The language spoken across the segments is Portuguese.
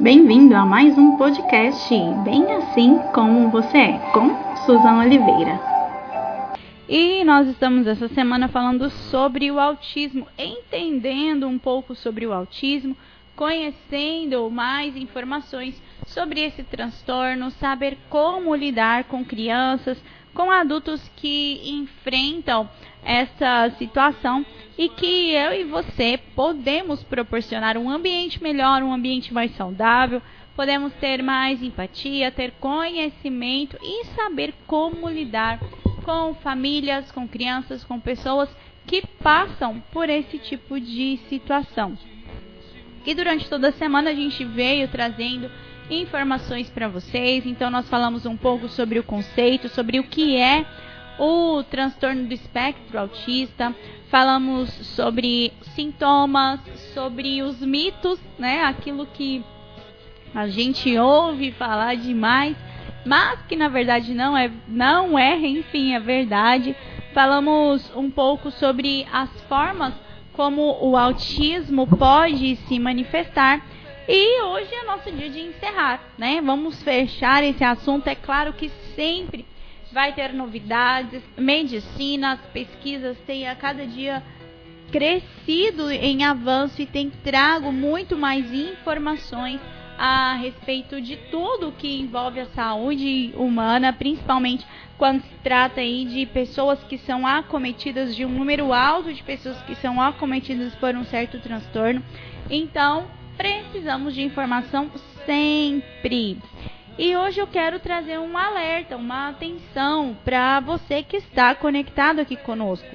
Bem-vindo a mais um podcast Bem Assim Como Você É, com Suzana Oliveira. E nós estamos essa semana falando sobre o autismo, entendendo um pouco sobre o autismo, conhecendo mais informações sobre esse transtorno, saber como lidar com crianças, com adultos que enfrentam essa situação e que eu e você podemos proporcionar um ambiente melhor, um ambiente mais saudável, podemos ter mais empatia, ter conhecimento e saber como lidar com famílias, com crianças, com pessoas que passam por esse tipo de situação. E durante toda a semana a gente veio trazendo informações para vocês. Então nós falamos um pouco sobre o conceito, sobre o que é o transtorno do espectro autista, falamos sobre sintomas, sobre os mitos, né? Aquilo que a gente ouve falar demais, mas que na verdade não é, não é, enfim, é verdade. Falamos um pouco sobre as formas como o autismo pode se manifestar. E hoje é nosso dia de encerrar, né? Vamos fechar esse assunto. É claro que sempre vai ter novidades, medicina, as pesquisas têm a cada dia crescido em avanço e tem trago muito mais informações a respeito de tudo que envolve a saúde humana, principalmente quando se trata aí de pessoas que são acometidas de um número alto de pessoas que são acometidas por um certo transtorno. Então, precisamos de informação sempre. E hoje eu quero trazer um alerta, uma atenção para você que está conectado aqui conosco.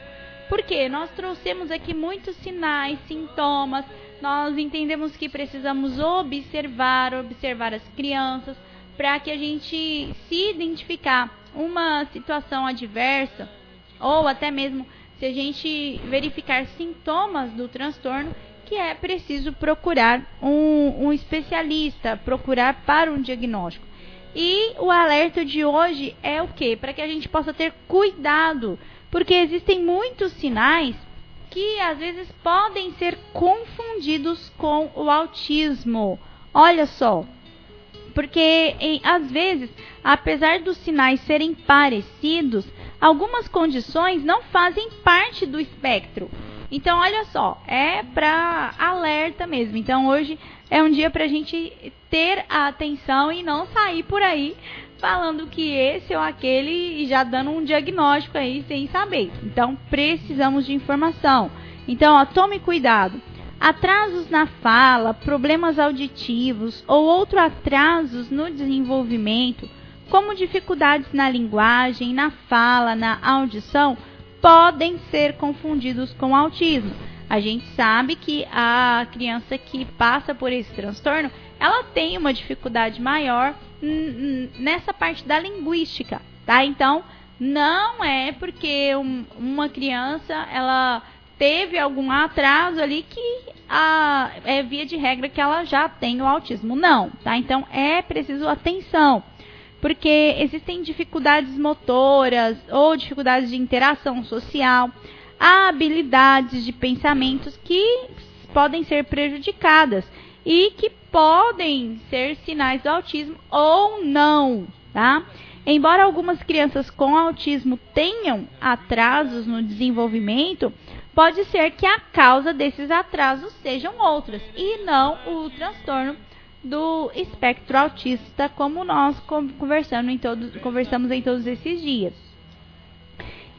Porque nós trouxemos aqui muitos sinais, sintomas, nós entendemos que precisamos observar, observar as crianças, para que a gente se identificar uma situação adversa, ou até mesmo se a gente verificar sintomas do transtorno, que é preciso procurar um, um especialista, procurar para um diagnóstico. E o alerta de hoje é o que? Para que a gente possa ter cuidado, porque existem muitos sinais que às vezes podem ser confundidos com o autismo. Olha só, porque em, às vezes, apesar dos sinais serem parecidos, algumas condições não fazem parte do espectro. Então, olha só, é para alerta mesmo. Então, hoje é um dia para a gente ter a atenção e não sair por aí falando que esse ou aquele e já dando um diagnóstico aí sem saber. Então, precisamos de informação. Então, ó, tome cuidado. Atrasos na fala, problemas auditivos ou outros atrasos no desenvolvimento, como dificuldades na linguagem, na fala, na audição, podem ser confundidos com autismo. A gente sabe que a criança que passa por esse transtorno, ela tem uma dificuldade maior nessa parte da linguística, tá? Então, não é porque um, uma criança ela teve algum atraso ali que a, é via de regra que ela já tem o autismo. Não, tá? Então é preciso atenção porque existem dificuldades motoras ou dificuldades de interação social, habilidades de pensamentos que podem ser prejudicadas e que podem ser sinais do autismo ou não, tá? Embora algumas crianças com autismo tenham atrasos no desenvolvimento, pode ser que a causa desses atrasos sejam outras e não o transtorno do espectro autista, como nós conversando em todos, conversamos em todos esses dias.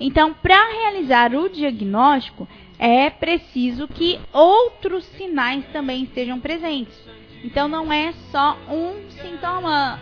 Então, para realizar o diagnóstico, é preciso que outros sinais também estejam presentes. Então, não é só um sintoma,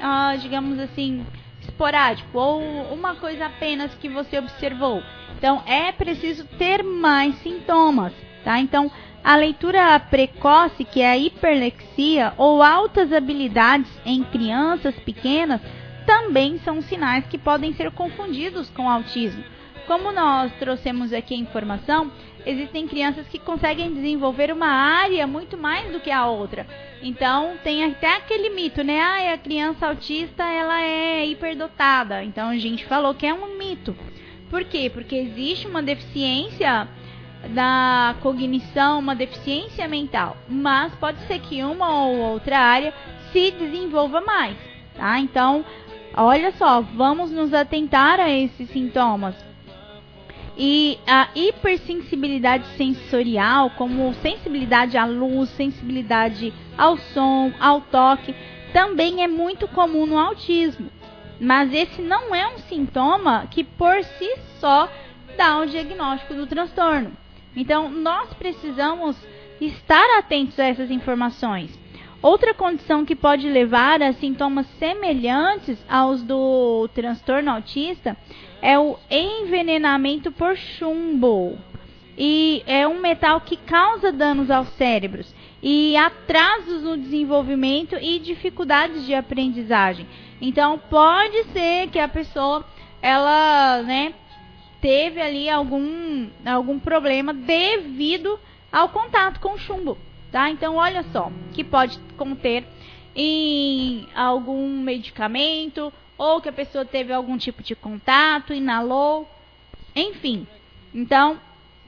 ah, digamos assim, esporádico ou uma coisa apenas que você observou. Então, é preciso ter mais sintomas, tá? Então, a leitura precoce, que é a hiperlexia, ou altas habilidades em crianças pequenas, também são sinais que podem ser confundidos com autismo. Como nós trouxemos aqui a informação, existem crianças que conseguem desenvolver uma área muito mais do que a outra. Então, tem até aquele mito, né? Ah, a criança autista, ela é hiperdotada. Então, a gente falou que é um mito. Por quê? Porque existe uma deficiência da cognição, uma deficiência mental, mas pode ser que uma ou outra área se desenvolva mais, tá? Então, olha só, vamos nos atentar a esses sintomas. E a hipersensibilidade sensorial, como sensibilidade à luz, sensibilidade ao som, ao toque, também é muito comum no autismo. Mas esse não é um sintoma que por si só dá o diagnóstico do transtorno. Então, nós precisamos estar atentos a essas informações. Outra condição que pode levar a sintomas semelhantes aos do transtorno autista é o envenenamento por chumbo. E é um metal que causa danos aos cérebros e atrasos no desenvolvimento e dificuldades de aprendizagem. Então pode ser que a pessoa ela, né, teve ali algum algum problema devido ao contato com o chumbo, tá? Então olha só, que pode conter em algum medicamento ou que a pessoa teve algum tipo de contato, inalou, enfim. Então,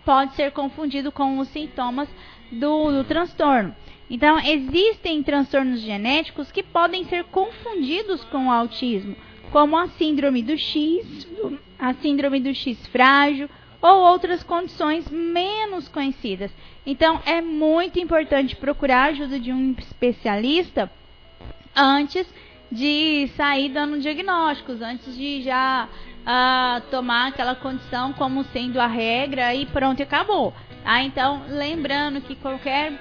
pode ser confundido com os sintomas do, do transtorno. Então, existem transtornos genéticos que podem ser confundidos com o autismo, como a síndrome do X, a síndrome do X frágil ou outras condições menos conhecidas. Então, é muito importante procurar a ajuda de um especialista antes de sair dando diagnósticos, antes de já uh, tomar aquela condição como sendo a regra e pronto, acabou. Ah, então, lembrando que qualquer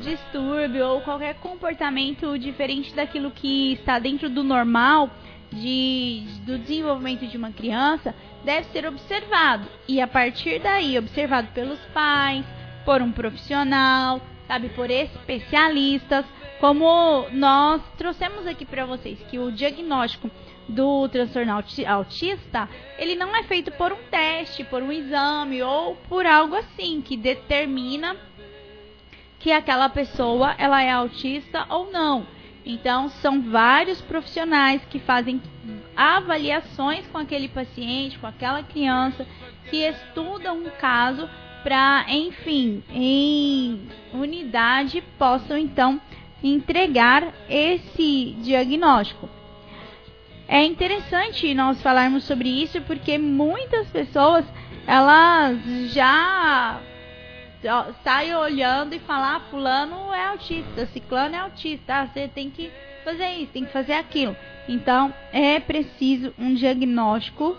distúrbio ou qualquer comportamento diferente daquilo que está dentro do normal de, do desenvolvimento de uma criança deve ser observado. E a partir daí, observado pelos pais, por um profissional, sabe, por especialistas, como nós trouxemos aqui para vocês que o diagnóstico do transtorno autista, ele não é feito por um teste, por um exame ou por algo assim que determina que aquela pessoa ela é autista ou não. Então são vários profissionais que fazem avaliações com aquele paciente, com aquela criança, que estudam um caso para, enfim, em unidade possam então entregar esse diagnóstico. É interessante nós falarmos sobre isso porque muitas pessoas elas já saem olhando e falam, ah, fulano é autista, ciclano é autista, ah, você tem que fazer isso, tem que fazer aquilo. Então, é preciso um diagnóstico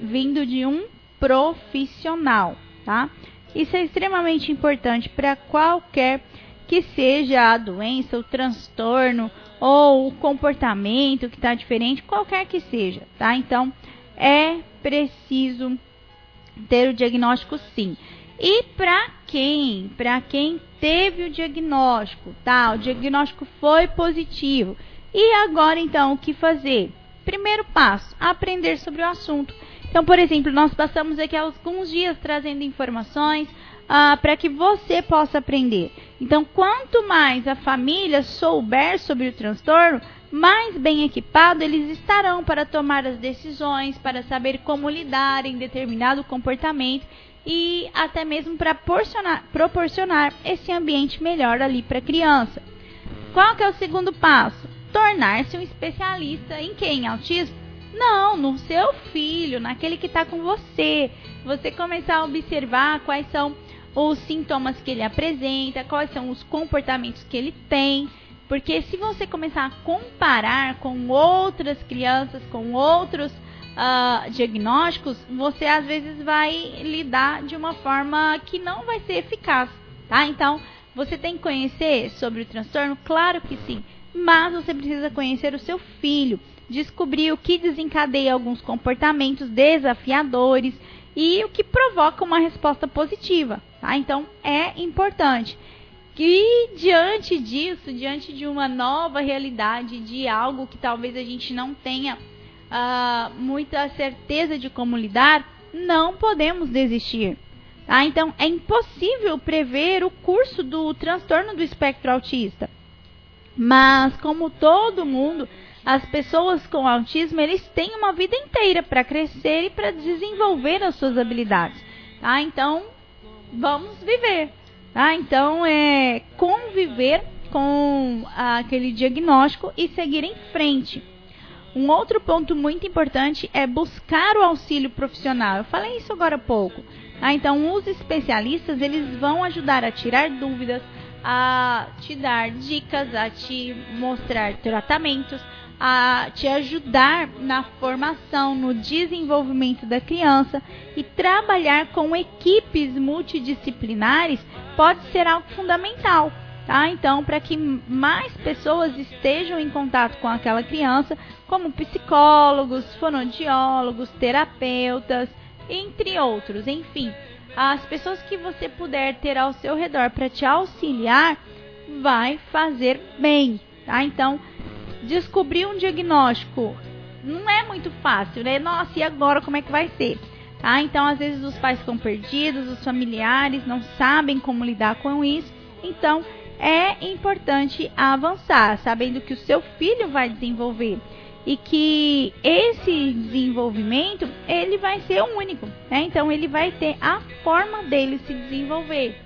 vindo de um profissional, tá? Isso é extremamente importante para qualquer que seja a doença, o transtorno ou o comportamento que está diferente, qualquer que seja, tá? Então é preciso ter o diagnóstico sim. E para quem? Para quem teve o diagnóstico, tá? O diagnóstico foi positivo. E agora então o que fazer? Primeiro passo: aprender sobre o assunto. Então, por exemplo, nós passamos aqui alguns dias trazendo informações ah, para que você possa aprender. Então, quanto mais a família souber sobre o transtorno, mais bem equipado eles estarão para tomar as decisões, para saber como lidar em determinado comportamento e até mesmo para proporcionar, esse ambiente melhor ali para a criança. Qual que é o segundo passo? Tornar-se um especialista em quem? Autismo? Não, no seu filho, naquele que está com você. Você começar a observar quais são os sintomas que ele apresenta, quais são os comportamentos que ele tem. Porque se você começar a comparar com outras crianças, com outros uh, diagnósticos, você às vezes vai lidar de uma forma que não vai ser eficaz, tá? Então, você tem que conhecer sobre o transtorno? Claro que sim, mas você precisa conhecer o seu filho, descobrir o que desencadeia alguns comportamentos desafiadores e o que provoca uma resposta positiva, tá? Então é importante que diante disso, diante de uma nova realidade, de algo que talvez a gente não tenha uh, muita certeza de como lidar, não podemos desistir. Tá? Então é impossível prever o curso do transtorno do espectro autista. Mas como todo mundo, as pessoas com autismo, eles têm uma vida inteira para crescer e para desenvolver as suas habilidades, tá? Então, vamos viver. Tá? Então, é conviver com aquele diagnóstico e seguir em frente. Um outro ponto muito importante é buscar o auxílio profissional. Eu falei isso agora há pouco. Ah, então, os especialistas eles vão ajudar a tirar dúvidas, a te dar dicas, a te mostrar tratamentos, a te ajudar na formação, no desenvolvimento da criança e trabalhar com equipes multidisciplinares pode ser algo fundamental. Tá? Então, para que mais pessoas estejam em contato com aquela criança, como psicólogos, fonodiólogos, terapeutas, entre outros, enfim, as pessoas que você puder ter ao seu redor para te auxiliar, vai fazer bem, tá? Então, descobrir um diagnóstico não é muito fácil, né? Nossa, e agora como é que vai ser? Tá? Então, às vezes os pais ficam perdidos, os familiares não sabem como lidar com isso. Então, é importante avançar, sabendo que o seu filho vai desenvolver e que esse desenvolvimento ele vai ser único, né? Então ele vai ter a forma dele se desenvolver.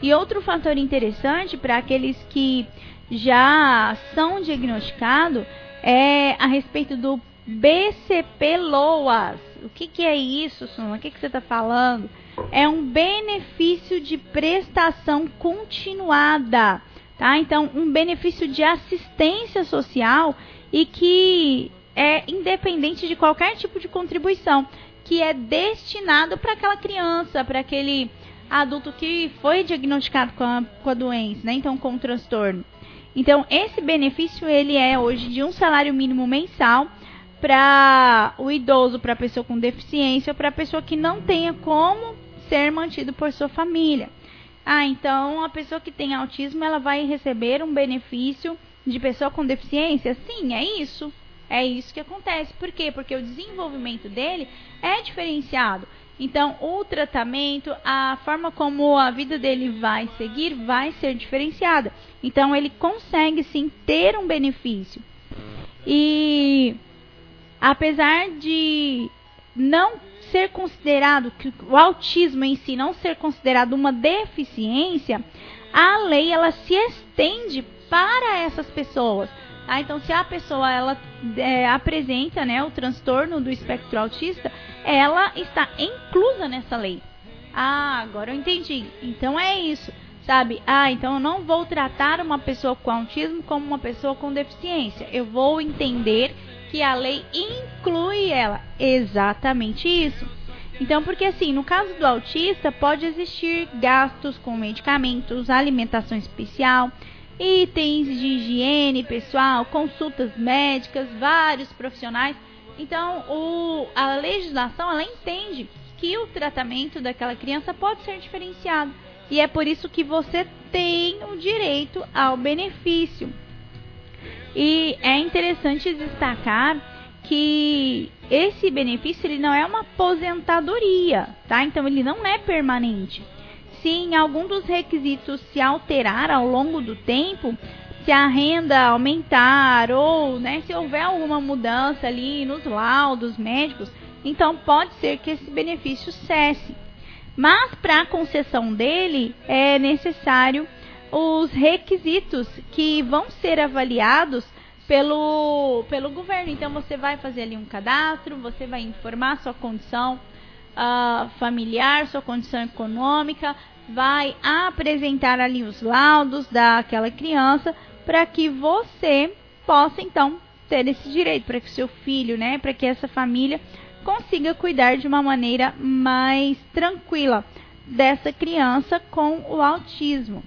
E outro fator interessante para aqueles que já são diagnosticados é a respeito do BCP-LOAS. O que, que é isso, Suma? O que, que você está falando? É um benefício de prestação continuada, tá? Então, um benefício de assistência social e que é independente de qualquer tipo de contribuição, que é destinado para aquela criança, para aquele adulto que foi diagnosticado com a, com a doença, né? Então, com o transtorno. Então, esse benefício ele é hoje de um salário mínimo mensal para o idoso, para a pessoa com deficiência, para a pessoa que não tenha como ser mantido por sua família. Ah, então a pessoa que tem autismo ela vai receber um benefício de pessoa com deficiência? Sim, é isso. É isso que acontece. Por quê? Porque o desenvolvimento dele é diferenciado. Então, o tratamento, a forma como a vida dele vai seguir, vai ser diferenciada. Então, ele consegue sim ter um benefício. E apesar de não ser considerado, que o autismo em si não ser considerado uma deficiência, a lei ela se estende para essas pessoas. Tá? Então, se a pessoa ela é, apresenta né, o transtorno do espectro autista, ela está inclusa nessa lei. Ah, agora eu entendi. Então é isso, sabe? Ah, então eu não vou tratar uma pessoa com autismo como uma pessoa com deficiência. Eu vou entender que a lei inclui ela. Exatamente isso. Então, porque assim, no caso do autista, pode existir gastos com medicamentos, alimentação especial, itens de higiene pessoal, consultas médicas, vários profissionais. Então, o, a legislação ela entende que o tratamento daquela criança pode ser diferenciado. E é por isso que você tem o direito ao benefício. E é interessante destacar que esse benefício ele não é uma aposentadoria, tá? Então ele não é permanente se em algum dos requisitos se alterar ao longo do tempo, se a renda aumentar ou né, se houver alguma mudança ali nos laudos médicos, então pode ser que esse benefício cesse. Mas para a concessão dele é necessário os requisitos que vão ser avaliados pelo, pelo governo. Então você vai fazer ali um cadastro, você vai informar sua condição uh, familiar, sua condição econômica, vai apresentar ali os laudos daquela criança para que você possa então ter esse direito, para que seu filho, né, para que essa família consiga cuidar de uma maneira mais tranquila dessa criança com o autismo.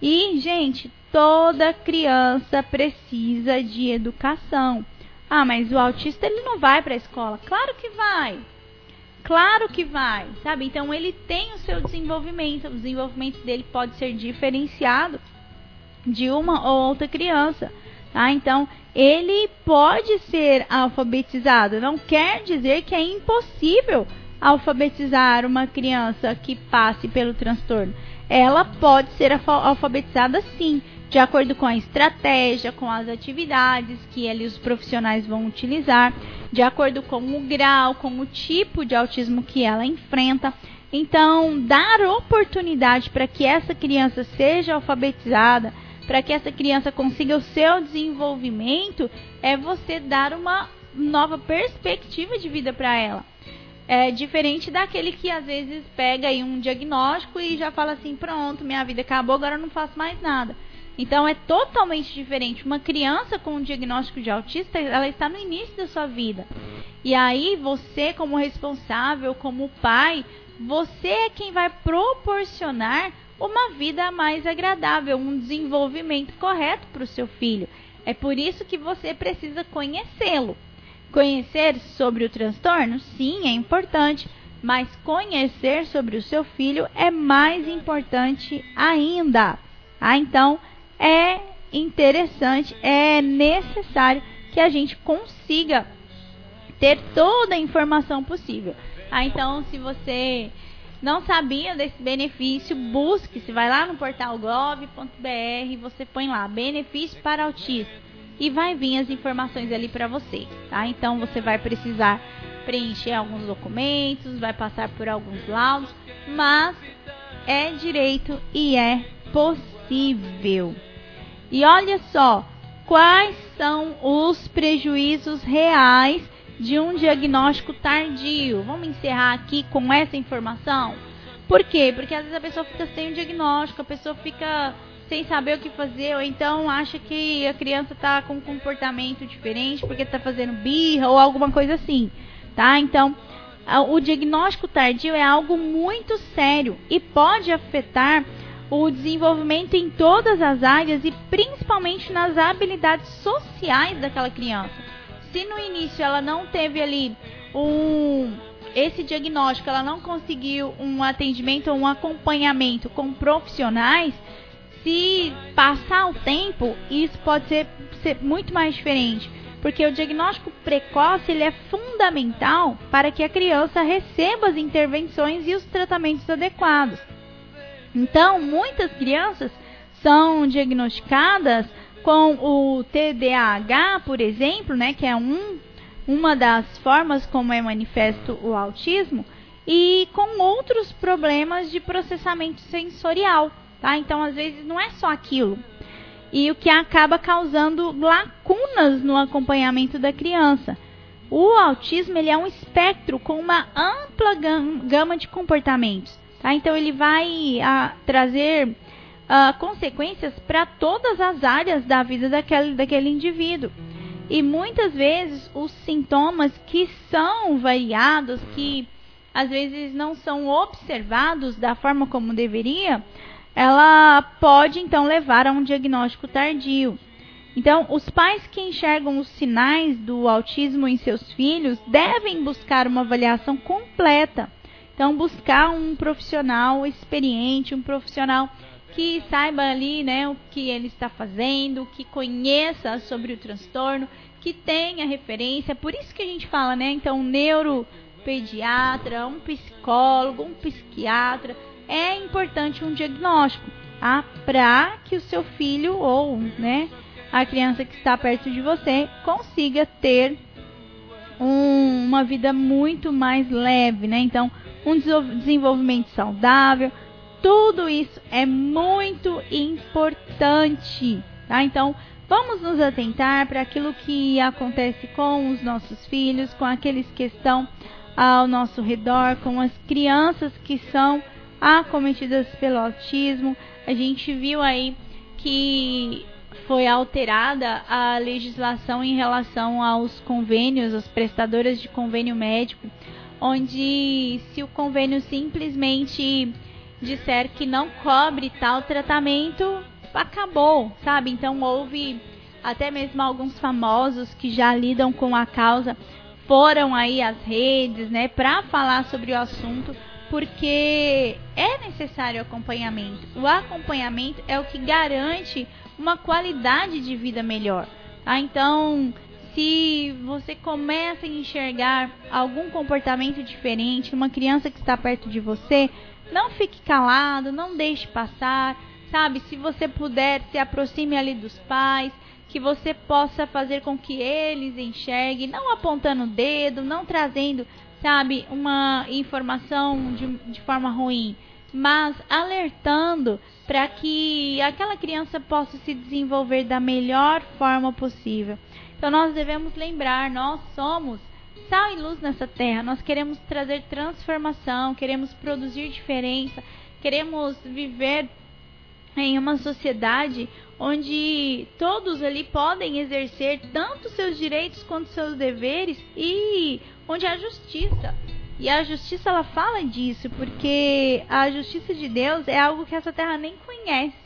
E, gente, toda criança precisa de educação. Ah, mas o autista ele não vai para a escola. Claro que vai. Claro que vai, sabe? Então ele tem o seu desenvolvimento, o desenvolvimento dele pode ser diferenciado de uma ou outra criança, tá? Então ele pode ser alfabetizado, não quer dizer que é impossível alfabetizar uma criança que passe pelo transtorno. Ela pode ser alfabetizada sim, de acordo com a estratégia, com as atividades que ele, os profissionais vão utilizar, de acordo com o grau, com o tipo de autismo que ela enfrenta. Então, dar oportunidade para que essa criança seja alfabetizada, para que essa criança consiga o seu desenvolvimento, é você dar uma nova perspectiva de vida para ela. É diferente daquele que às vezes pega aí um diagnóstico e já fala assim: pronto, minha vida acabou, agora eu não faço mais nada. Então é totalmente diferente. Uma criança com um diagnóstico de autista, ela está no início da sua vida. E aí você, como responsável, como pai, você é quem vai proporcionar uma vida mais agradável, um desenvolvimento correto para o seu filho. É por isso que você precisa conhecê-lo. Conhecer sobre o transtorno, sim, é importante, mas conhecer sobre o seu filho é mais importante ainda. Ah, então, é interessante, é necessário que a gente consiga ter toda a informação possível. Ah, então, se você não sabia desse benefício, busque, se vai lá no portal gov.br, você põe lá benefício para autistas e vai vir as informações ali para você, tá? Então você vai precisar preencher alguns documentos, vai passar por alguns laudos, mas é direito e é possível. E olha só, quais são os prejuízos reais de um diagnóstico tardio? Vamos encerrar aqui com essa informação? Por quê? Porque às vezes a pessoa fica sem o diagnóstico, a pessoa fica sem saber o que fazer, ou então acha que a criança está com um comportamento diferente porque está fazendo birra ou alguma coisa assim, tá? Então, o diagnóstico tardio é algo muito sério e pode afetar o desenvolvimento em todas as áreas e principalmente nas habilidades sociais daquela criança. Se no início ela não teve ali um esse diagnóstico, ela não conseguiu um atendimento ou um acompanhamento com profissionais, se passar o tempo, isso pode ser, ser muito mais diferente. Porque o diagnóstico precoce ele é fundamental para que a criança receba as intervenções e os tratamentos adequados. Então, muitas crianças são diagnosticadas com o TDAH, por exemplo, né, que é um, uma das formas como é manifesto o autismo, e com outros problemas de processamento sensorial, tá? Então, às vezes não é só aquilo. E o que acaba causando lacunas no acompanhamento da criança. O autismo ele é um espectro com uma ampla gama de comportamentos. Tá? Então ele vai a, ah, trazer a, ah, consequências para todas as áreas da vida daquele, daquele indivíduo. E muitas vezes os sintomas que são variados, que às vezes não são observados da forma como deveria, ela pode então levar a um diagnóstico tardio. Então, os pais que enxergam os sinais do autismo em seus filhos devem buscar uma avaliação completa então, buscar um profissional experiente, um profissional que saiba ali, né, o que ele está fazendo, que conheça sobre o transtorno, que tenha referência. Por isso que a gente fala, né, então, um neuropediatra, um psicólogo, um psiquiatra, é importante um diagnóstico, tá? Para que o seu filho ou, né, a criança que está perto de você consiga ter um, uma vida muito mais leve, né? Então, um desenvolvimento saudável, tudo isso é muito importante, tá? Então, vamos nos atentar para aquilo que acontece com os nossos filhos, com aqueles que estão ao nosso redor, com as crianças que são acometidas pelo autismo. A gente viu aí que foi alterada a legislação em relação aos convênios, as prestadoras de convênio médico, onde se o convênio simplesmente disser que não cobre tal tratamento, acabou, sabe? Então houve até mesmo alguns famosos que já lidam com a causa foram aí às redes, né, para falar sobre o assunto, porque é necessário acompanhamento. O acompanhamento é o que garante uma qualidade de vida melhor. Tá? Então, se você começa a enxergar algum comportamento diferente numa criança que está perto de você, não fique calado, não deixe passar, sabe? Se você puder, se aproxime ali dos pais, que você possa fazer com que eles enxerguem, não apontando o dedo, não trazendo sabe, uma informação de, de forma ruim, mas alertando para que aquela criança possa se desenvolver da melhor forma possível. Então nós devemos lembrar, nós somos sal e luz nessa terra. Nós queremos trazer transformação, queremos produzir diferença, queremos viver em uma sociedade onde todos ali podem exercer tanto seus direitos quanto seus deveres e onde há justiça. E a justiça ela fala disso, porque a justiça de Deus é algo que essa terra nem conhece.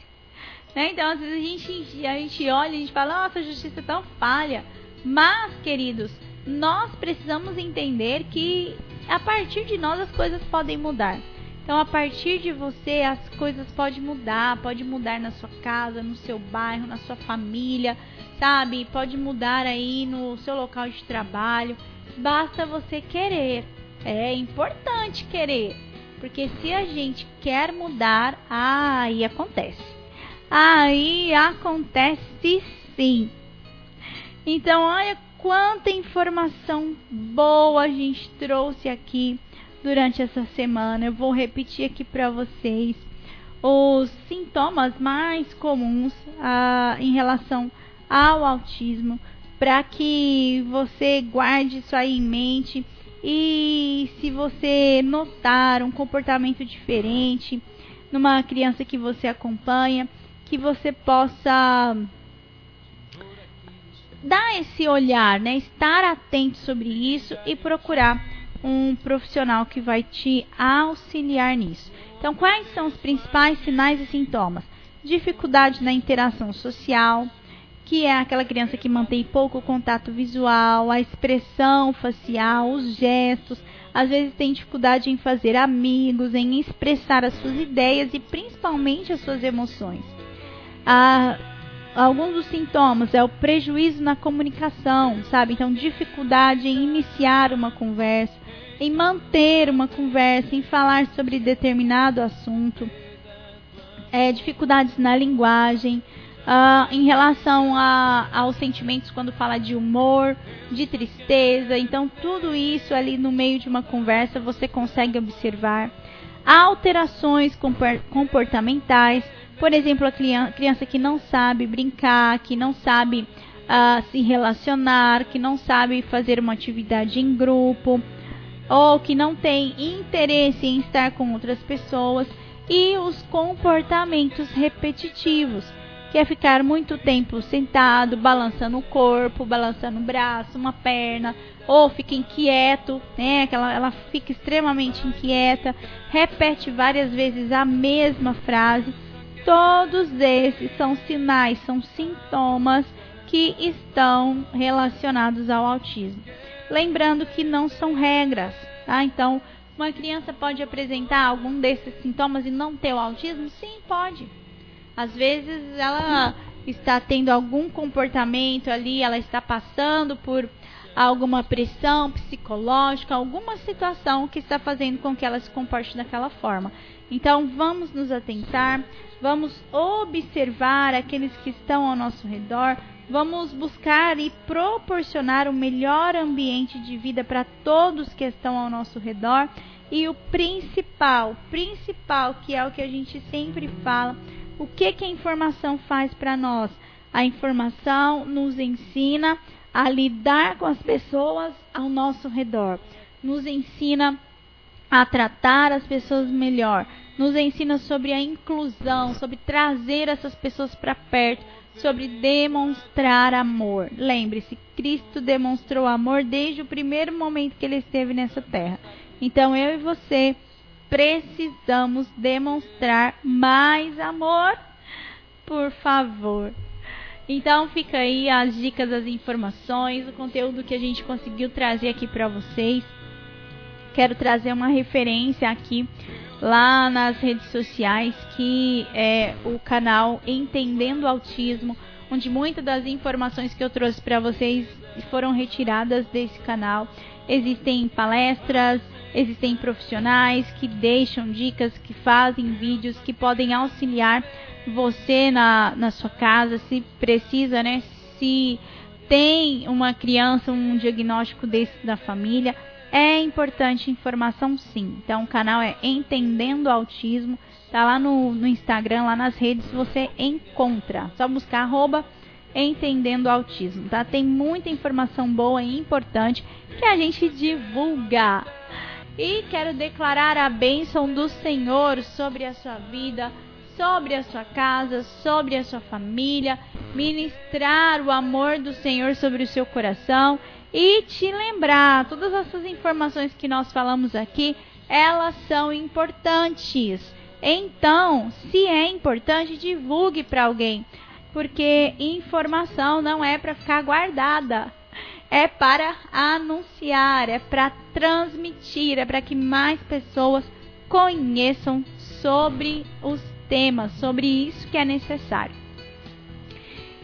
Né? Então, às vezes a gente, a gente olha e a gente fala, nossa, a justiça é tão falha. Mas, queridos, nós precisamos entender que a partir de nós as coisas podem mudar. Então, a partir de você, as coisas podem mudar. Pode mudar na sua casa, no seu bairro, na sua família, sabe? Pode mudar aí no seu local de trabalho. Basta você querer. É importante querer. Porque se a gente quer mudar, aí acontece. Aí acontece sim. Então, olha quanta informação boa a gente trouxe aqui durante essa semana. Eu vou repetir aqui para vocês os sintomas mais comuns ah, em relação ao autismo, para que você guarde isso aí em mente. E se você notar um comportamento diferente numa criança que você acompanha, que você possa dar esse olhar, né? Estar atento sobre isso e procurar um profissional que vai te auxiliar nisso. Então, quais são os principais sinais e sintomas? Dificuldade na interação social, que é aquela criança que mantém pouco contato visual, a expressão facial, os gestos, às vezes tem dificuldade em fazer amigos, em expressar as suas ideias e principalmente as suas emoções. A alguns dos sintomas é o prejuízo na comunicação, sabe? Então, dificuldade em iniciar uma conversa, em manter uma conversa, em falar sobre determinado assunto, é, dificuldades na linguagem, uh, em relação a, aos sentimentos quando fala de humor, de tristeza. Então, tudo isso ali no meio de uma conversa você consegue observar. Alterações comportamentais por exemplo, a criança que não sabe brincar, que não sabe uh, se relacionar, que não sabe fazer uma atividade em grupo, ou que não tem interesse em estar com outras pessoas, e os comportamentos repetitivos, que é ficar muito tempo sentado, balançando o corpo, balançando o braço, uma perna, ou fica inquieto, né? Ela, ela fica extremamente inquieta, repete várias vezes a mesma frase Todos esses são sinais, são sintomas que estão relacionados ao autismo. Lembrando que não são regras, tá? Então, uma criança pode apresentar algum desses sintomas e não ter o autismo? Sim, pode. Às vezes ela está tendo algum comportamento ali, ela está passando por alguma pressão psicológica, alguma situação que está fazendo com que ela se comporte daquela forma. Então, vamos nos atentar, vamos observar aqueles que estão ao nosso redor, vamos buscar e proporcionar o melhor ambiente de vida para todos que estão ao nosso redor. E o principal, principal, que é o que a gente sempre fala, o que, que a informação faz para nós? A informação nos ensina a lidar com as pessoas ao nosso redor, nos ensina a tratar as pessoas melhor, nos ensina sobre a inclusão, sobre trazer essas pessoas para perto, sobre demonstrar amor. Lembre-se, Cristo demonstrou amor desde o primeiro momento que ele esteve nessa terra. Então eu e você precisamos demonstrar mais amor. Por favor. Então fica aí as dicas, as informações, o conteúdo que a gente conseguiu trazer aqui para vocês. Quero trazer uma referência aqui lá nas redes sociais que é o canal Entendendo Autismo, onde muitas das informações que eu trouxe para vocês foram retiradas desse canal. Existem palestras, existem profissionais que deixam dicas, que fazem vídeos que podem auxiliar você na, na sua casa, se precisa, né? Se tem uma criança, um diagnóstico desse da família, é importante informação sim. Então o canal é Entendendo Autismo. Tá lá no, no Instagram, lá nas redes, você encontra. Só buscar arroba Entendendo Autismo, tá? Tem muita informação boa e importante que a gente divulga. E quero declarar a bênção do Senhor sobre a sua vida, sobre a sua casa, sobre a sua família, ministrar o amor do Senhor sobre o seu coração e te lembrar, todas essas informações que nós falamos aqui, elas são importantes. Então, se é importante, divulgue para alguém, porque informação não é para ficar guardada, é para anunciar, é para transmitir, é para que mais pessoas conheçam sobre os temas, sobre isso que é necessário.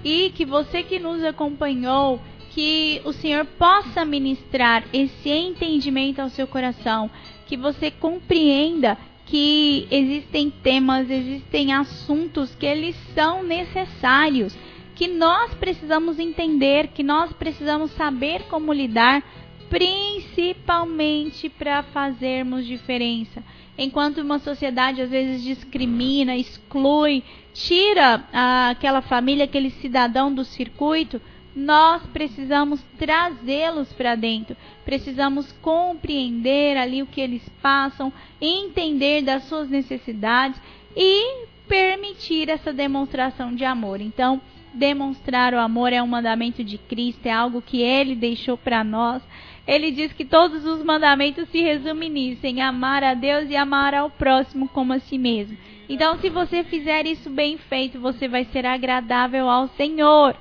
E que você que nos acompanhou, que o Senhor possa ministrar esse entendimento ao seu coração, que você compreenda que existem temas, existem assuntos que eles são necessários, que nós precisamos entender, que nós precisamos saber como lidar, principalmente para fazermos diferença. Enquanto uma sociedade às vezes discrimina, exclui, tira ah, aquela família, aquele cidadão do circuito, nós precisamos trazê-los para dentro. Precisamos compreender ali o que eles passam, entender das suas necessidades e permitir essa demonstração de amor. Então, demonstrar o amor é um mandamento de Cristo, é algo que ele deixou para nós. Ele diz que todos os mandamentos se resumem nisso, em amar a Deus e amar ao próximo como a si mesmo. Então, se você fizer isso bem feito, você vai ser agradável ao Senhor.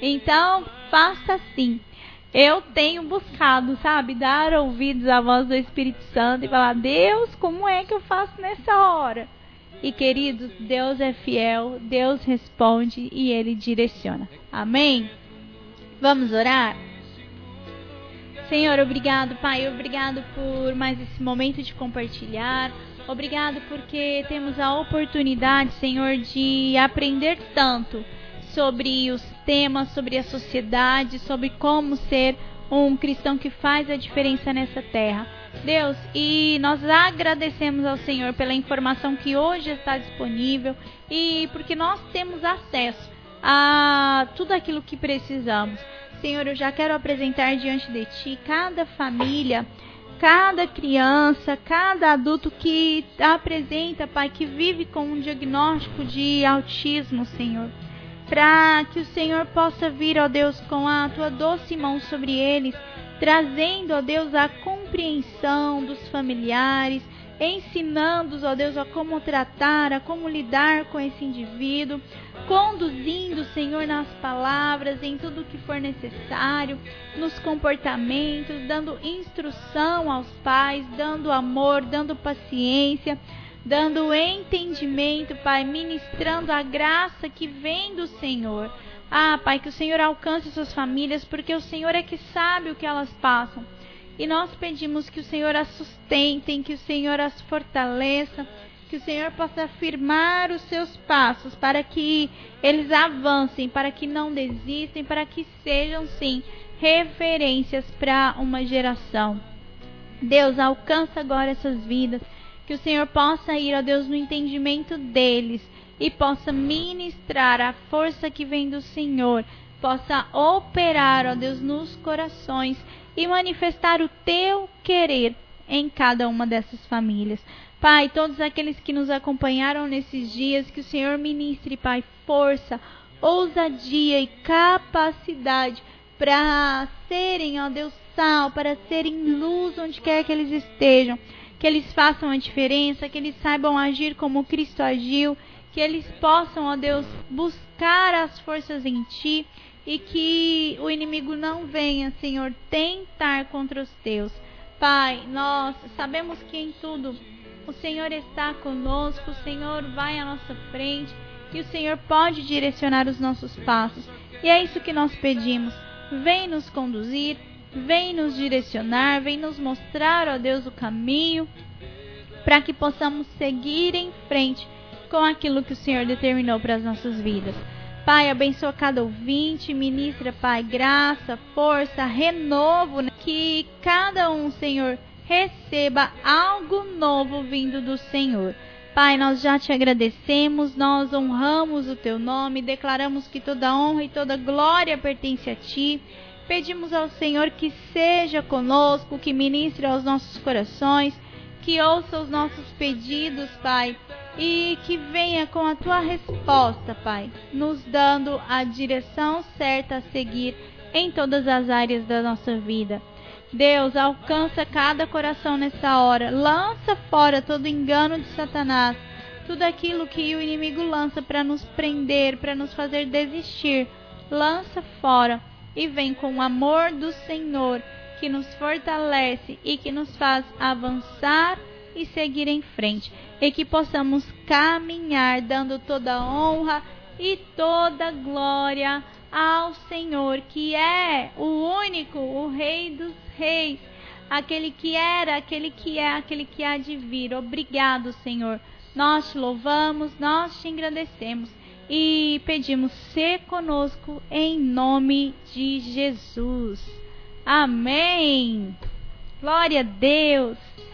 Então, faça assim. Eu tenho buscado, sabe, dar ouvidos à voz do Espírito Santo e falar: Deus, como é que eu faço nessa hora? E queridos, Deus é fiel, Deus responde e Ele direciona. Amém? Vamos orar? Senhor, obrigado, Pai, obrigado por mais esse momento de compartilhar. Obrigado porque temos a oportunidade, Senhor, de aprender tanto sobre os temas, sobre a sociedade, sobre como ser um cristão que faz a diferença nessa terra. Deus, e nós agradecemos ao Senhor pela informação que hoje está disponível e porque nós temos acesso a tudo aquilo que precisamos. Senhor, eu já quero apresentar diante de Ti cada família, cada criança, cada adulto que apresenta, Pai, que vive com um diagnóstico de autismo, Senhor para que o Senhor possa vir, ó Deus, com a tua doce mão sobre eles, trazendo, ó Deus, a compreensão dos familiares, ensinando-os, ó Deus, a como tratar, a como lidar com esse indivíduo, conduzindo, Senhor, nas palavras, em tudo que for necessário, nos comportamentos, dando instrução aos pais, dando amor, dando paciência dando entendimento, Pai, ministrando a graça que vem do Senhor. Ah, Pai, que o Senhor alcance suas famílias, porque o Senhor é que sabe o que elas passam. E nós pedimos que o Senhor as sustente, que o Senhor as fortaleça, que o Senhor possa afirmar os seus passos para que eles avancem, para que não desistem, para que sejam sim referências para uma geração. Deus, alcança agora essas vidas que o Senhor possa ir, ó Deus, no entendimento deles e possa ministrar a força que vem do Senhor, possa operar, ó Deus, nos corações e manifestar o teu querer em cada uma dessas famílias. Pai, todos aqueles que nos acompanharam nesses dias, que o Senhor ministre, Pai, força, ousadia e capacidade para serem, ó Deus, sal, para serem luz onde quer que eles estejam que eles façam a diferença, que eles saibam agir como Cristo agiu, que eles possam, ó Deus, buscar as forças em Ti e que o inimigo não venha, Senhor, tentar contra os teus. Pai, nós sabemos que em tudo o Senhor está conosco, o Senhor vai à nossa frente e o Senhor pode direcionar os nossos passos. E é isso que nós pedimos. Vem nos conduzir, Vem nos direcionar, vem nos mostrar, ó Deus, o caminho para que possamos seguir em frente com aquilo que o Senhor determinou para as nossas vidas. Pai, abençoa cada ouvinte, ministra, Pai, graça, força, renovo, né? que cada um, Senhor, receba algo novo vindo do Senhor. Pai, nós já te agradecemos, nós honramos o teu nome, declaramos que toda honra e toda glória pertence a ti. Pedimos ao Senhor que seja conosco, que ministre aos nossos corações, que ouça os nossos pedidos, Pai, e que venha com a tua resposta, Pai, nos dando a direção certa a seguir em todas as áreas da nossa vida. Deus, alcança cada coração nessa hora, lança fora todo engano de Satanás, tudo aquilo que o inimigo lança para nos prender, para nos fazer desistir, lança fora e vem com o amor do Senhor que nos fortalece e que nos faz avançar e seguir em frente, e que possamos caminhar dando toda honra e toda glória ao Senhor, que é o único, o Rei dos Reis, aquele que era, aquele que é, aquele que há de vir. Obrigado, Senhor. Nós te louvamos, nós te agradecemos e pedimos ser conosco em nome de Jesus. Amém. Glória a Deus.